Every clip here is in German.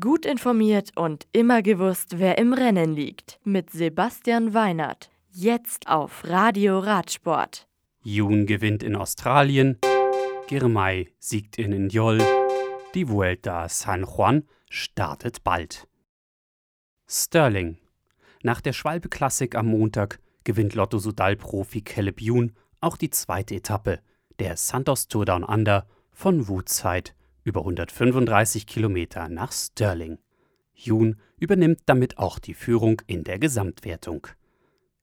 Gut informiert und immer gewusst, wer im Rennen liegt. Mit Sebastian Weinert. Jetzt auf Radio Radsport. Jun gewinnt in Australien. Girmay siegt in Njol. Die Vuelta San Juan startet bald. Sterling. Nach der Schwalbe-Klassik am Montag gewinnt Lotto-Sudal-Profi Caleb Jun auch die zweite Etappe der Santos Tour Down Under von Woodside über 135 Kilometer nach Stirling. Jun übernimmt damit auch die Führung in der Gesamtwertung.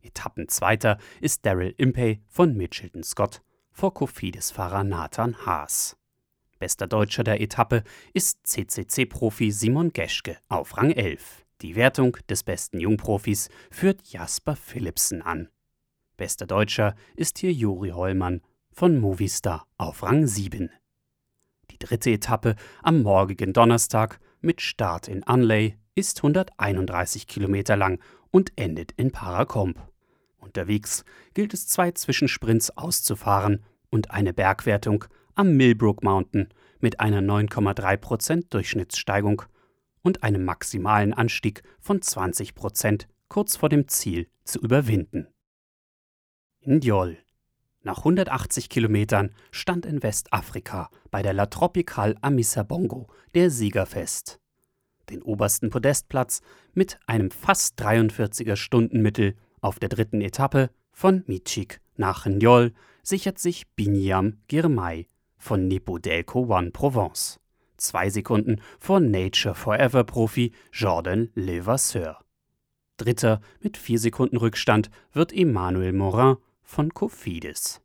Etappenzweiter ist Daryl Impey von Mitchelton Scott vor Kofidis-Fahrer Nathan Haas. Bester Deutscher der Etappe ist CCC-Profi Simon Geschke auf Rang 11. Die Wertung des besten Jungprofis führt Jasper Philipsen an. Bester Deutscher ist hier Juri Hollmann von Movistar auf Rang 7 dritte Etappe am morgigen Donnerstag mit Start in Unley ist 131 Kilometer lang und endet in Paracomp. Unterwegs gilt es zwei Zwischensprints auszufahren und eine Bergwertung am Millbrook Mountain mit einer 9,3% Durchschnittssteigung und einem maximalen Anstieg von 20% kurz vor dem Ziel zu überwinden. Indiol nach 180 Kilometern stand in Westafrika bei der La Tropical Amissa Bongo der Sieger fest. Den obersten Podestplatz mit einem fast 43er Stundenmittel auf der dritten Etappe von Michik nach Njol sichert sich Binyam Girmay von Nipodelco One Provence. Zwei Sekunden vor Nature Forever Profi Jordan Levasseur. Dritter mit vier Sekunden Rückstand wird Emmanuel Morin von Kofidis.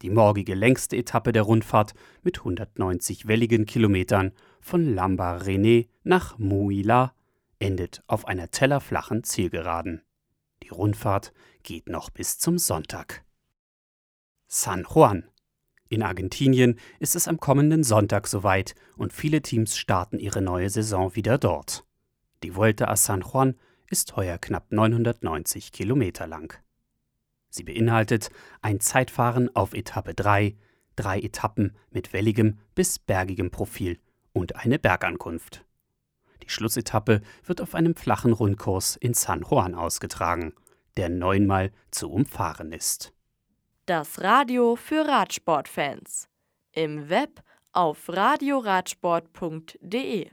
Die morgige längste Etappe der Rundfahrt mit 190 welligen Kilometern von Lambaréné nach Mouila endet auf einer tellerflachen Zielgeraden. Die Rundfahrt geht noch bis zum Sonntag. San Juan. In Argentinien ist es am kommenden Sonntag soweit und viele Teams starten ihre neue Saison wieder dort. Die Vuelta a San Juan ist heuer knapp 990 Kilometer lang. Sie beinhaltet ein Zeitfahren auf Etappe 3, drei Etappen mit welligem bis bergigem Profil und eine Bergankunft. Die Schlussetappe wird auf einem flachen Rundkurs in San Juan ausgetragen, der neunmal zu umfahren ist. Das Radio für Radsportfans. Im Web auf radioradsport.de